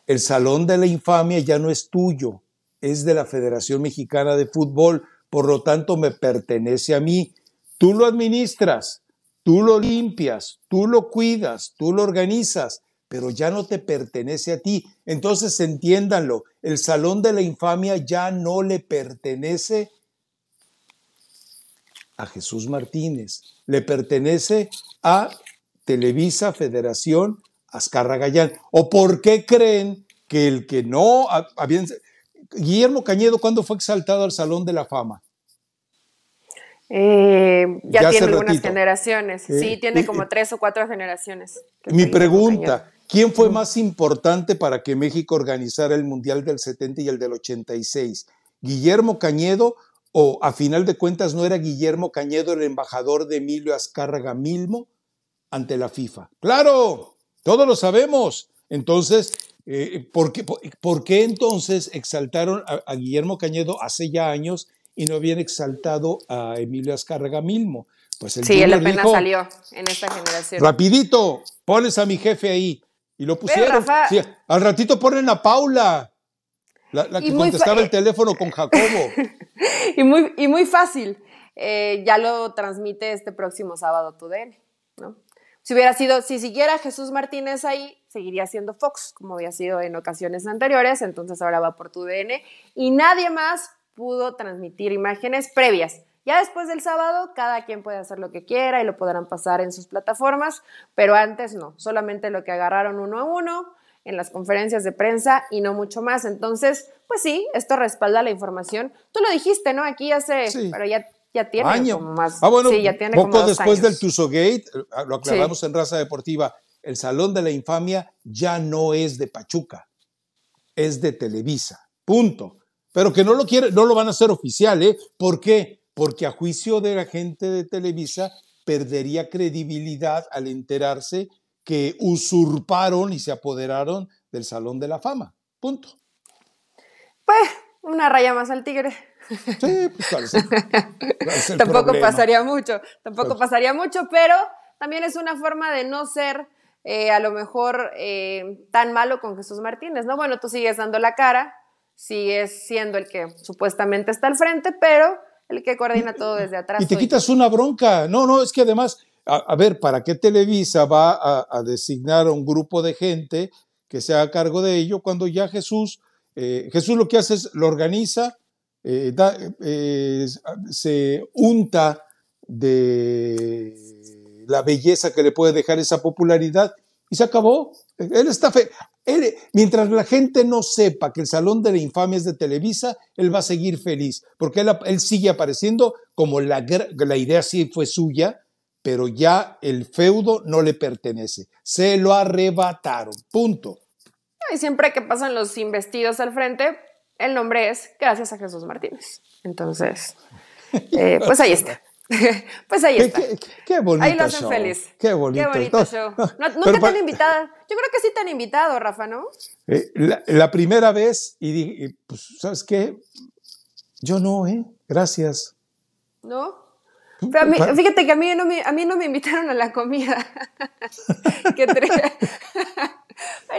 el Salón de la Infamia ya no es tuyo, es de la Federación Mexicana de Fútbol por lo tanto me pertenece a mí. Tú lo administras, tú lo limpias, tú lo cuidas, tú lo organizas, pero ya no te pertenece a ti. Entonces entiéndanlo, el Salón de la Infamia ya no le pertenece a Jesús Martínez, le pertenece a Televisa Federación Azcarra Gallán. ¿O por qué creen que el que no. Guillermo Cañedo, ¿cuándo fue exaltado al Salón de la Fama? Eh, ya, tiene algunas generaciones. sí, tiene como tres o cuatro generaciones. Mi pregunta, ¿quién fue más importante para que México organizara el Mundial del 70 y el del 86? ¿Guillermo Cañedo o a final de cuentas no era Guillermo Cañedo el embajador de Emilio Azcárraga Milmo ante la FIFA? Claro, todos lo sabemos. Entonces, eh, ¿por, qué, entonces exaltaron a Guillermo Cañedo hace ya años y no habían exaltado a Emilio Azcárraga Milmo. Pues el sí, él apenas salió en esta generación. Rapidito, pones a mi jefe ahí. Y lo pusieron. al ratito ponen a Paula, la, que contestaba el teléfono con Jacobo. y, muy, y muy fácil. Eh, ya lo transmite este próximo sábado tu ¿no? Si hubiera sido, si siguiera Jesús Martínez ahí, seguiría siendo Fox, como había sido en ocasiones anteriores, entonces ahora va por tu DN. Y nadie más pudo transmitir imágenes previas. Ya después del sábado, cada quien puede hacer lo que quiera y lo podrán pasar en sus plataformas, pero antes no, solamente lo que agarraron uno a uno en las conferencias de prensa y no mucho más. Entonces, pues sí, esto respalda la información. Tú lo dijiste, ¿no? Aquí hace, pero ya, ya tiene Año. como más. Ah, bueno, sí, ya tiene poco después del Tuzogate, eh, lo aclaramos en Raza Deportiva, el Salón de la Infamia ya no es de Pachuca, es de Televisa. Punto pero que no lo quiere, no lo van a hacer oficial, ¿eh? ¿Por qué? Porque a juicio de la gente de Televisa perdería credibilidad al enterarse que usurparon y se apoderaron del Salón de la Fama. Punto. Pues, una raya más al tigre. Sí, pues Tampoco pasaría mucho, tampoco pasaría mucho, pero también es una forma de no ser eh, a lo mejor eh, tan malo con Jesús Martínez, ¿no? Bueno, tú sigues dando la cara, sigue siendo el que supuestamente está al frente, pero el que coordina todo desde atrás. Y te quitas una bronca. No, no, es que además, a, ver, ¿para qué Televisa va a, designar a un grupo de gente que se haga cargo de ello cuando ya Jesús, eh, Jesús lo que hace es, lo organiza, se unta de la belleza que le puede dejar esa popularidad y se acabó. Él está fe mientras la gente no sepa que el Salón de la Infamia es de Televisa, él va a seguir feliz, porque él, sigue apareciendo como la, la idea sí fue suya, pero ya el feudo no le pertenece. Se lo arrebataron. Punto. Y siempre que pasan los investidos al frente, el nombre es gracias a Jesús Martínez. Entonces, eh, pues ahí está. pues ahí está. Qué, bonito Ahí lo hacen feliz. Qué bonito, show. nunca te han invitado. Yo creo que sí te han invitado, Rafa, ¿no? Eh, la, primera vez y dije, pues, ¿sabes qué? Yo no, ¿eh? Gracias. ¿No? Pero fíjate que a mí, no me, a mí no me invitaron a la comida. Qué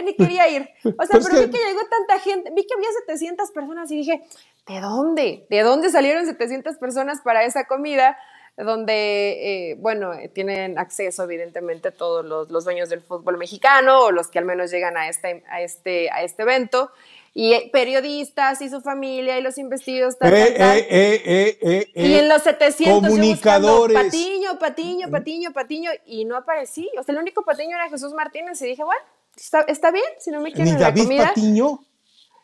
ni quería ir. O sea, pero vi que llegó tanta gente, vi que había 700 personas y dije, ¿de dónde? ¿De dónde salieron 700 personas para esa comida? Donde, eh, bueno, eh, tienen acceso evidentemente todos los, los, dueños del fútbol mexicano o los que al menos llegan a este, a este, a este evento, y eh, periodistas y su familia y los investidos. Tal, y en los 700 comunicadores. Patiño, Patiño, Patiño, Patiño, y no aparecí. O sea, el único Patiño era Jesús Martínez y dije, bueno, está, está bien, si no me quieren ¿Ni David Patiño?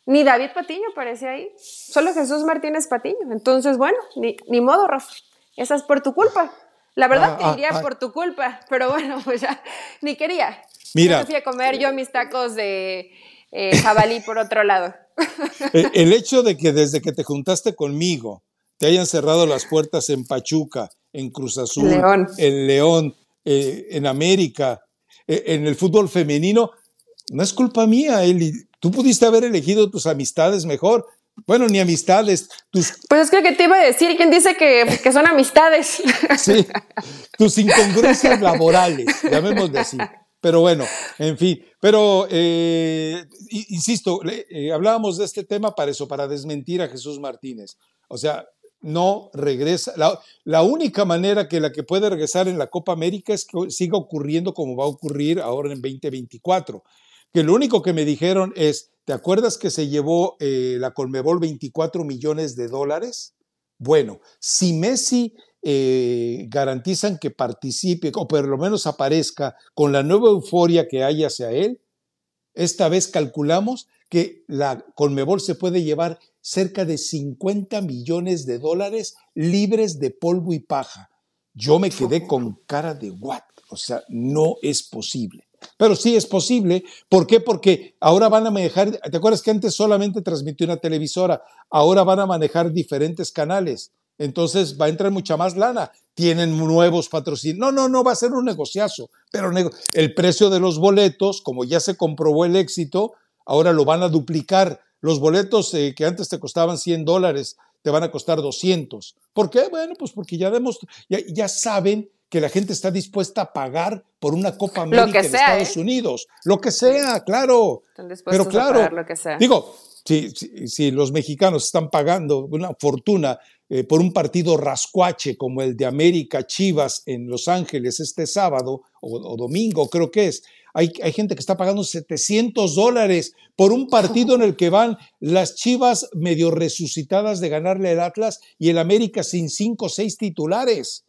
Ni David Patiño aparece ahí, solo Jesús Martínez Patiño. Entonces, bueno, ni, ni modo, Rafa. Esa es por tu culpa. La verdad que ah, iría ah, por tu culpa, pero bueno, pues ya ni quería. Mira. fui a comer yo mis tacos de eh, jabalí por otro lado. Eh, el hecho de que desde que te juntaste conmigo te hayan cerrado las puertas en Pachuca, en Cruz Azul, en León, eh, en América, en el fútbol femenino, no es culpa mía, Eli. Tú pudiste haber elegido tus amistades mejor. Bueno, ni amistades. Pues es que, te iba a decir, ¿quién dice que, son amistades? Sí, tus incongruencias laborales, llamémosle así. Pero bueno, en fin. Pero, eh, insisto, eh, hablábamos de este tema para eso, para desmentir a Jesús Martínez. O sea, no regresa. La, única manera que la que puede regresar en la Copa América es que siga ocurriendo como va a ocurrir ahora en 2024. Que lo único que me dijeron es, ¿te acuerdas que se llevó eh, la Colmebol 24 millones de dólares? Bueno, si Messi eh, garantizan que participe o por lo menos aparezca con la nueva euforia que hay hacia él, esta vez calculamos que la Colmebol se puede llevar cerca de 50 millones de dólares libres de polvo y paja. Yo me quedé con cara de what, o sea, no es posible. Pero sí es posible. ¿Por qué? Porque ahora van a manejar, ¿te acuerdas que antes solamente transmitió una televisora? Ahora van a manejar diferentes canales. Entonces va a entrar mucha más lana. Tienen nuevos patrocinios. No, no, no va a ser un negociazo. Pero el precio de los boletos, como ya se comprobó el éxito, ahora lo van a duplicar. Los boletos eh, que antes te costaban 100 dólares te van a costar 200. ¿Por qué? Bueno, pues porque ya, ya, saben que la gente está dispuesta a pagar por una Copa América en Estados ¿eh? Unidos. Lo que sea, claro. Pero claro, lo que sea. digo, si, si, los mexicanos están pagando una fortuna eh, por un partido rascuache como el de América Chivas en Los Ángeles este sábado o domingo, creo que es, hay, gente que está pagando 700 dólares por un partido en el que van las Chivas medio resucitadas de ganarle el Atlas y el América sin cinco o seis titulares.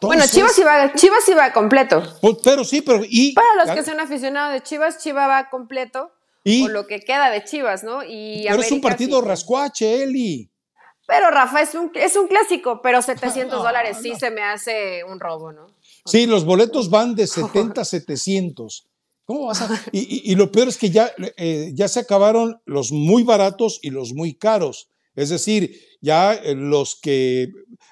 Bueno, Chivas iba, Chivas iba completo. Pues, pero sí, pero y para los que son aficionados de Chivas, Chivas va completo. Y, lo que queda de Chivas, ¿no? Y pero es un partido rascuache, Eli. Pero Rafa, es un, es un clásico, pero 700 dólares sí se me hace un robo, ¿no? Sí, los boletos van de 70 a 700. ¿Cómo vas a...? Y, lo peor es que ya, eh, ya se acabaron los muy baratos y los muy caros. Es decir, ya eh, los que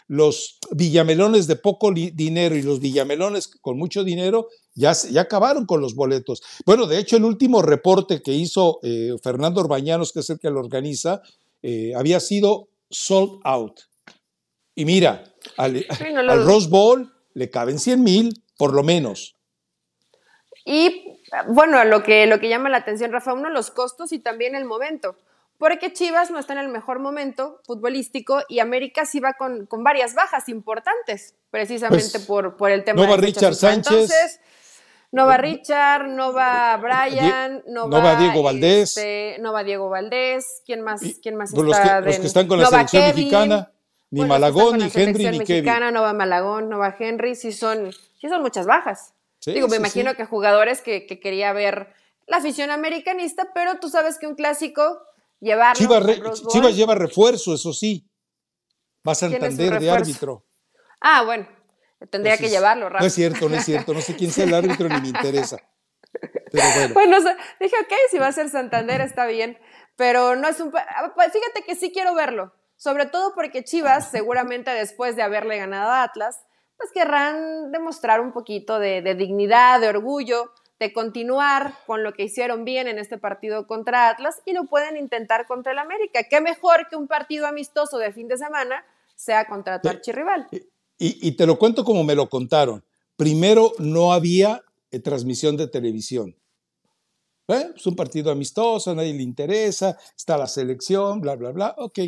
los villamelones de poco dinero y los villamelones con mucho dinero ya, ya acabaron con los boletos. Bueno, de hecho, el último reporte que hizo eh, Fernando Orbañanos, que es el que lo organiza, había sido sold out. Y mira, al, al Rose Bowl le caben 100 mil, por lo menos. Y bueno, lo que, lo que llama la atención, Rafa, uno, los costos y también el momento. Porque Chivas no está en el mejor momento futbolístico y América sí va con, varias bajas importantes, precisamente pues, por, por el tema no va Richard Sánchez. Entonces, no va Richard, no va Brian, no, va, Diego Valdés. Este, no va Diego Valdés. ¿Quién más, quién más pues está? Los que, están con la selección mexicana. Ni Malagón, ni Henry, ni mexicana, No va Malagón, no va Henry, sí son, sí son muchas bajas. Digo, me imagino que jugadores que, quería ver la afición americanista, pero tú sabes que un clásico, llevarlo. Chivas, lleva refuerzo, eso sí. Va a Santander de árbitro. Ah, bueno, tendría que llevarlo, No es cierto, no es cierto. No sé quién sea el árbitro ni me interesa. Pero bueno. dije, ok, si va a ser Santander está bien, pero no es un... Ah, pues fíjate que sí quiero verlo, sobre todo porque Chivas, seguramente después de haberle ganado a Atlas, pues querrán demostrar un poquito de, dignidad, de orgullo, de continuar con lo que hicieron bien en este partido contra Atlas y lo pueden intentar contra el América. Qué mejor que un partido amistoso de fin de semana sea contra tu archirrival. Y, y te lo cuento como me lo contaron. Primero, no había eh, transmisión de televisión. ¿Eh? Es un partido amistoso, a nadie le interesa, está la selección, bla, bla, bla. Ok.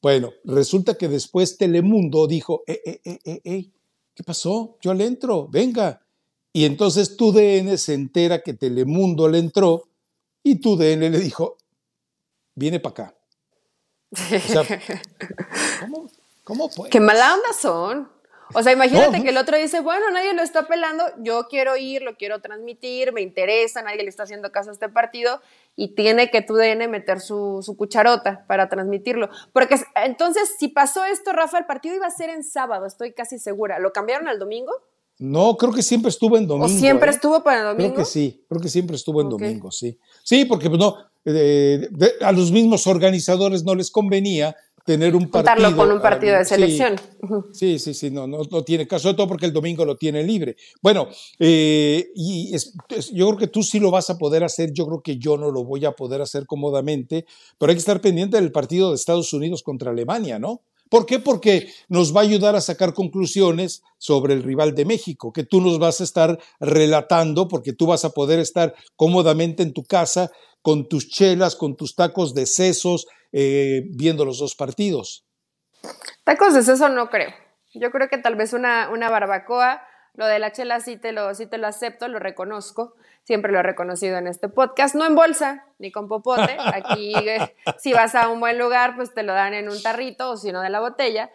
Bueno, resulta que después Telemundo dijo, eh, eh, eh, eh, eh ¿Qué pasó? Yo le entro, venga. Y entonces tu DN se entera que Telemundo le entró y tu DN le dijo, viene para acá. ¿cómo, ¿cómo puede? Qué mala onda son. O sea, imagínate que el otro dice, bueno, nadie lo está pelando, yo quiero ir, lo quiero transmitir, me interesa, nadie le está haciendo caso a este partido y tiene que tu DN meter su, su, cucharota para transmitirlo. Porque entonces, si pasó esto, Rafa, el partido iba a ser en sábado, estoy casi segura. ¿Lo cambiaron al domingo? No, creo que siempre estuvo en domingo. ¿O siempre ¿eh? estuvo para el domingo? Creo que sí, creo que siempre estuvo en domingo, sí. Sí, porque pues, no, eh, a los mismos organizadores no les convenía tener un partido. con un partido de selección. Sí, sí, sí, no, no, tiene caso de todo porque el domingo lo tiene libre. Bueno, eh, y yo creo que tú sí lo vas a poder hacer, yo creo que yo no lo voy a poder hacer cómodamente, pero hay que estar pendiente del partido de Estados Unidos contra Alemania, ¿no? ¿Por qué? Porque nos va a ayudar a sacar conclusiones sobre el rival de México, que tú nos vas a estar relatando, porque tú vas a poder estar cómodamente en tu casa con tus chelas, con tus tacos de sesos, eh, viendo los dos partidos. Tacos de seso no creo. Yo creo que tal vez una, una barbacoa. Lo de la chela sí te, lo, sí te lo acepto, lo reconozco. Siempre lo he reconocido en este podcast. No en bolsa ni con popote. Aquí, eh, si vas a un buen lugar, pues te lo dan en un tarrito o si no de la botella.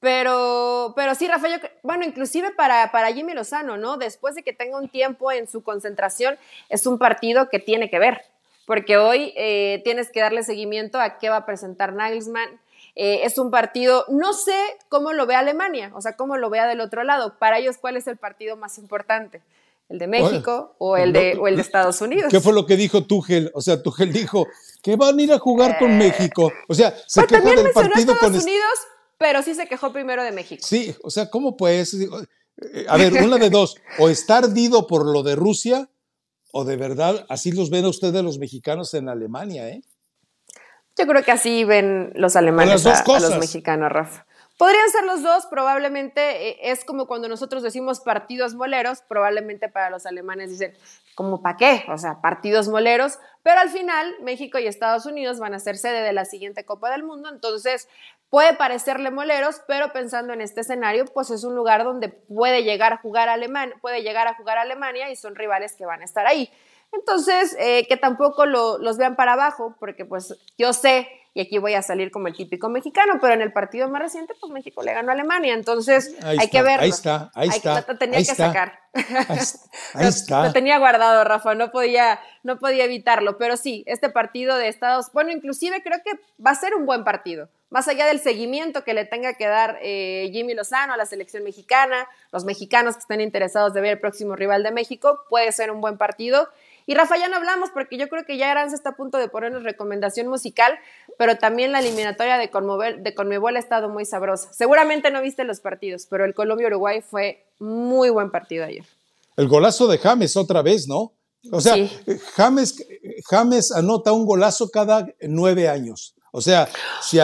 Pero, pero sí, Rafael, bueno, inclusive para, para Jimmy Lozano, ¿no? Después de que tenga un tiempo en su concentración, es un partido que tiene que ver, porque hoy eh, tienes que darle seguimiento a qué va a presentar Nagelsmann. Eh, es un partido, no sé cómo lo ve Alemania, o sea, cómo lo vea del otro lado. Para ellos, ¿cuál es el partido más importante? ¿El de México o, el de, o el de Estados Unidos? ¿Qué fue lo que dijo Tuchel? O sea, Tuchel dijo que van a ir a jugar con eh, México. O sea, se quejó del partido Estados Unidos pero sí se quejó primero de México. Sí, o sea, ¿cómo pues? A ver, una de dos, o está ardido por lo de Rusia, o de verdad así los ven ustedes los mexicanos en Alemania, ¿eh? Yo creo que así ven los alemanes a, a, los mexicanos, Rafa. Podrían ser los dos, probablemente eh, es como cuando nosotros decimos partidos moleros, probablemente para los alemanes dicen, ¿como para qué? O sea, partidos moleros, pero al final México y Estados Unidos van a ser sede de la siguiente Copa del Mundo, entonces puede parecerle moleros, pero pensando en este escenario, pues es un lugar donde puede llegar a jugar Alemania, puede llegar a jugar Alemania y son rivales que van a estar ahí. Entonces, eh, que tampoco los vean para abajo, porque pues yo sé y aquí voy a salir como el típico mexicano, pero en el partido más reciente, pues México le ganó a Alemania, entonces hay que verlo. Ahí está, ahí está. Lo tenía que sacar. Ahí, está. Lo, tenía guardado, Rafa, no podía, no podía evitarlo, pero sí, este partido de Estados, bueno, inclusive creo que va a ser un buen partido, más allá del seguimiento que le tenga que dar eh, Jimmy Lozano a la selección mexicana, los mexicanos que estén interesados de ver el próximo rival de México, puede ser un buen partido y Rafa, ya no hablamos porque yo creo que ya Aranza está a punto de ponernos recomendación musical, pero también la eliminatoria de, Conmover, de Conmebol ha estado muy sabrosa. Seguramente no viste los partidos, pero el Colombia-Uruguay fue muy buen partido ayer. El golazo de James otra vez, ¿no? O sea, James, James anota un golazo cada nueve años. O sea, si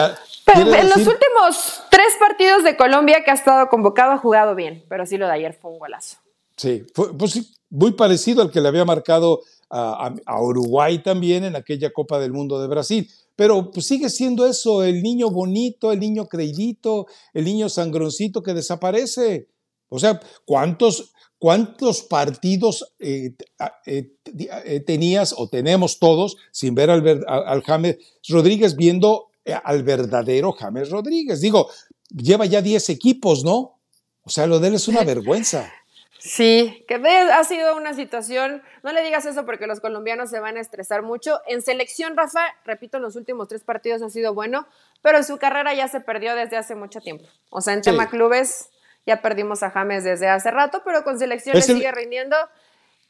pero en los últimos tres partidos de Colombia que ha estado convocado ha jugado bien, pero sí lo de ayer fue un golazo. Sí, pues sí, muy parecido al que le había marcado a, Uruguay también en aquella Copa del Mundo de Brasil. Pero pues, sigue siendo eso, el niño bonito, el niño creidito, el niño sangroncito que desaparece. O sea, ¿cuántos, cuántos partidos eh, eh, eh, tenías o tenemos todos sin ver al, al James Rodríguez viendo al verdadero James Rodríguez? Digo, lleva ya 10 equipos, ¿no? O sea, lo de él es una vergüenza. Sí, que ha sido una situación, no le digas eso porque los colombianos se van a estresar mucho. En selección, Rafa, repito, en los últimos tres partidos ha sido bueno, pero en su carrera ya se perdió desde hace mucho tiempo. O sea, en tema clubes ya perdimos a James desde hace rato, pero con selección le sigue rindiendo.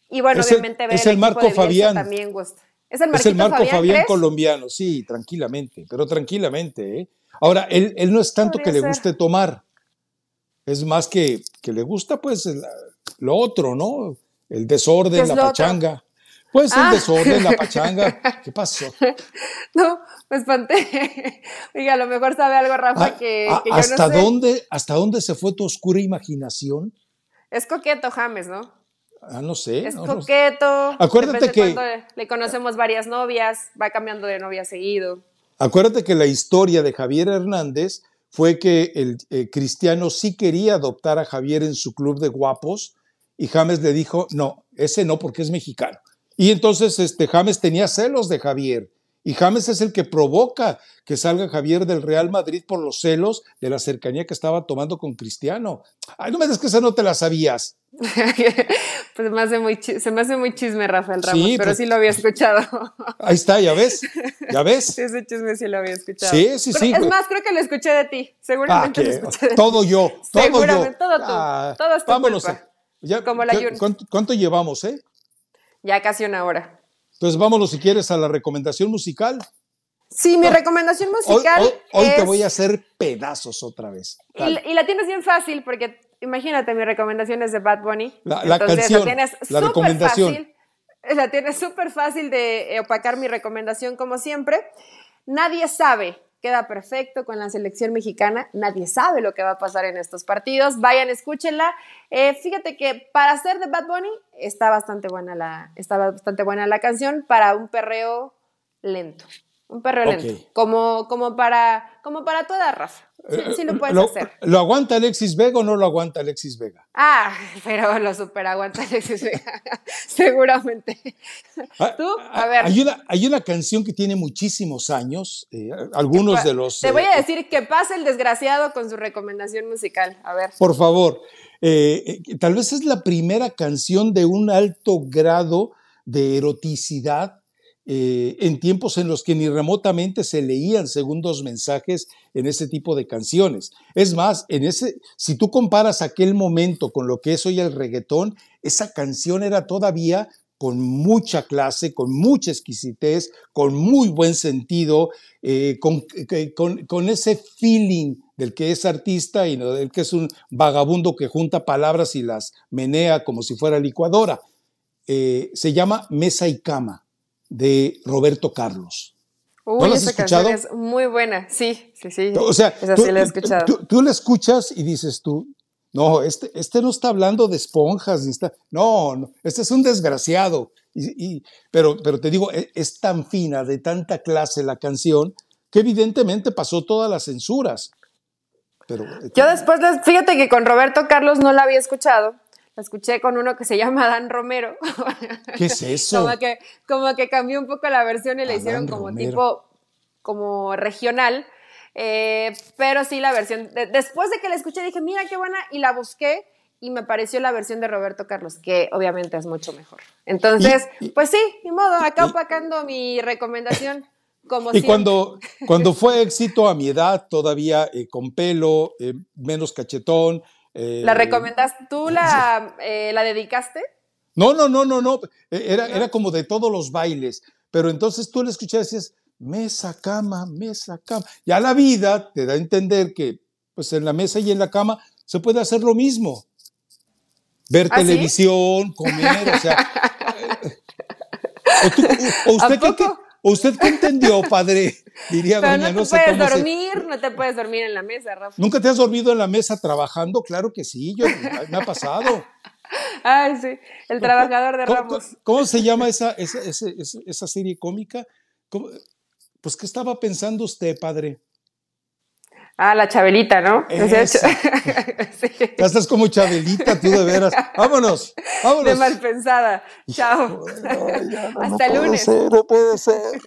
Y bueno, obviamente ver es el, Marco Fabián. también gusta. Es el, Marco Fabián, colombiano, sí, tranquilamente, pero tranquilamente. ¿eh? Ahora, él, él no es tanto que le guste tomar, es más que, que le gusta pues lo otro, ¿no? El desorden, la pachanga. Pues el ah. desorden, la pachanga. ¿Qué pasó? No, me espanté. Oiga, a lo mejor sabe algo, Rafa, ah, que, ah, yo ¿hasta no sé. Dónde, ¿Hasta dónde se fue tu oscura imaginación? Es coqueto, James, ¿no? Ah, no sé. Es coqueto. Acuérdate que. Le conocemos varias novias, va cambiando de novia seguido. Acuérdate que la historia de Javier Hernández fue que el eh, cristiano sí quería adoptar a Javier en su club de guapos y James le dijo, no, ese no porque es mexicano. Y entonces este, James tenía celos de Javier. Y James es el que provoca que salga Javier del Real Madrid por los celos de la cercanía que estaba tomando con Cristiano. Ay, no me digas que esa no te la sabías. pues me hace muy se me hace muy chisme Rafael Ramos, pero pues sí lo había escuchado. Ahí está, ya ves, ya ves. Sí, ese chisme sí lo había escuchado. Sí, sí, sí. Es más, creo que lo escuché de ti, seguramente ah, lo escuché de Todo yo, todo seguramente, yo. todo tú, ah, todo es tu vámonos. culpa. Ya, Como la ¿cuánto, ¿Cuánto llevamos, eh? Ya casi una hora. Entonces vámonos si quieres a la recomendación musical. Sí, mi recomendación musical. Hoy, hoy, te voy a hacer pedazos otra vez. Y, y, la tienes bien fácil porque imagínate, mi recomendación es de Bad Bunny. La, la canción, la, tienes la recomendación. Fácil, la tienes súper fácil de opacar mi recomendación como siempre. Nadie sabe queda perfecto con la selección mexicana. Nadie sabe lo que va a pasar en estos partidos. Vayan, escúchenla. Eh, fíjate que para ser de Bad Bunny está bastante buena la, está bastante buena la canción para un perreo lento. Un perro lento. Como, como, para, como para toda raza. Sí, lo puedes hacer. ¿Lo aguanta Alexis Vega o no lo aguanta Alexis Vega? Ah, pero lo super aguanta Alexis Vega, seguramente. Ah, Tú, a ver. Hay una, hay una canción que tiene muchísimos años, eh, algunos de los... Te voy a eh, decir que pase el desgraciado con su recomendación musical, a ver. Por favor, eh, tal vez es la primera canción de un alto grado de eroticidad eh, en tiempos en los que ni remotamente se leían segundos mensajes en ese tipo de canciones. Es más, en ese, si tú comparas aquel momento con lo que es hoy el reggaetón, esa canción era todavía con mucha clase, con mucha exquisitez, con muy buen sentido, eh, con, con, ese feeling del que es artista y del que es un vagabundo que junta palabras y las menea como si fuera licuadora. Eh, se llama Mesa y Cama de Roberto Carlos. Uy, ¿No esa canción es muy buena, sí, sí, sí. O sea, tú, sí la he escuchado. Tú, la escuchas y dices tú, no, este, este no está hablando de esponjas, ni está, no, no, este es un desgraciado. Y, pero, pero te digo, es, es, tan fina, de tanta clase la canción, que evidentemente pasó todas las censuras. Pero, Yo después, fíjate que con Roberto Carlos no la había escuchado, la escuché con uno que se llama Dan Romero. ¿Qué es eso? como, que, como que cambió un poco la versión y le hicieron como tipo, como regional. Eh, pero sí, la versión, después de que la escuché dije, mira qué buena, y la busqué y me pareció la versión de Roberto Carlos, que obviamente es mucho mejor. Entonces, pues sí, ni modo, acá opacando mi recomendación. Como y cuando, cuando fue éxito a mi edad, todavía eh, con pelo, eh, menos cachetón, ¿La eh, recomendas? ¿Tú la, eh, la dedicaste? No, no, no, no, no. E, era, era como de todos los bailes. Pero entonces tú le escuchabas y decías, mesa, cama, mesa, cama. Ya la vida te da a entender que pues en la mesa y en la cama se puede hacer lo mismo. Ver ¿Ah, televisión, comer, o sea. o, usted qué, ¿O usted qué entendió, padre? Diría Pero no, te puedes dormir, no te puedes dormir en la mesa, Rafa. ¿Nunca te has dormido en la mesa trabajando? Claro que sí, yo, me ha pasado. Ay, sí, el trabajador de Ramos. ¿Cómo, se llama esa, esa, esa, serie cómica? Pues, ¿qué estaba pensando usted, padre? Ah, la Chabelita, ¿no? sí. Ya estás como Chabelita, tú de veras. Vámonos, vámonos. De mal pensada. Chao. Hasta el lunes. no puede ser.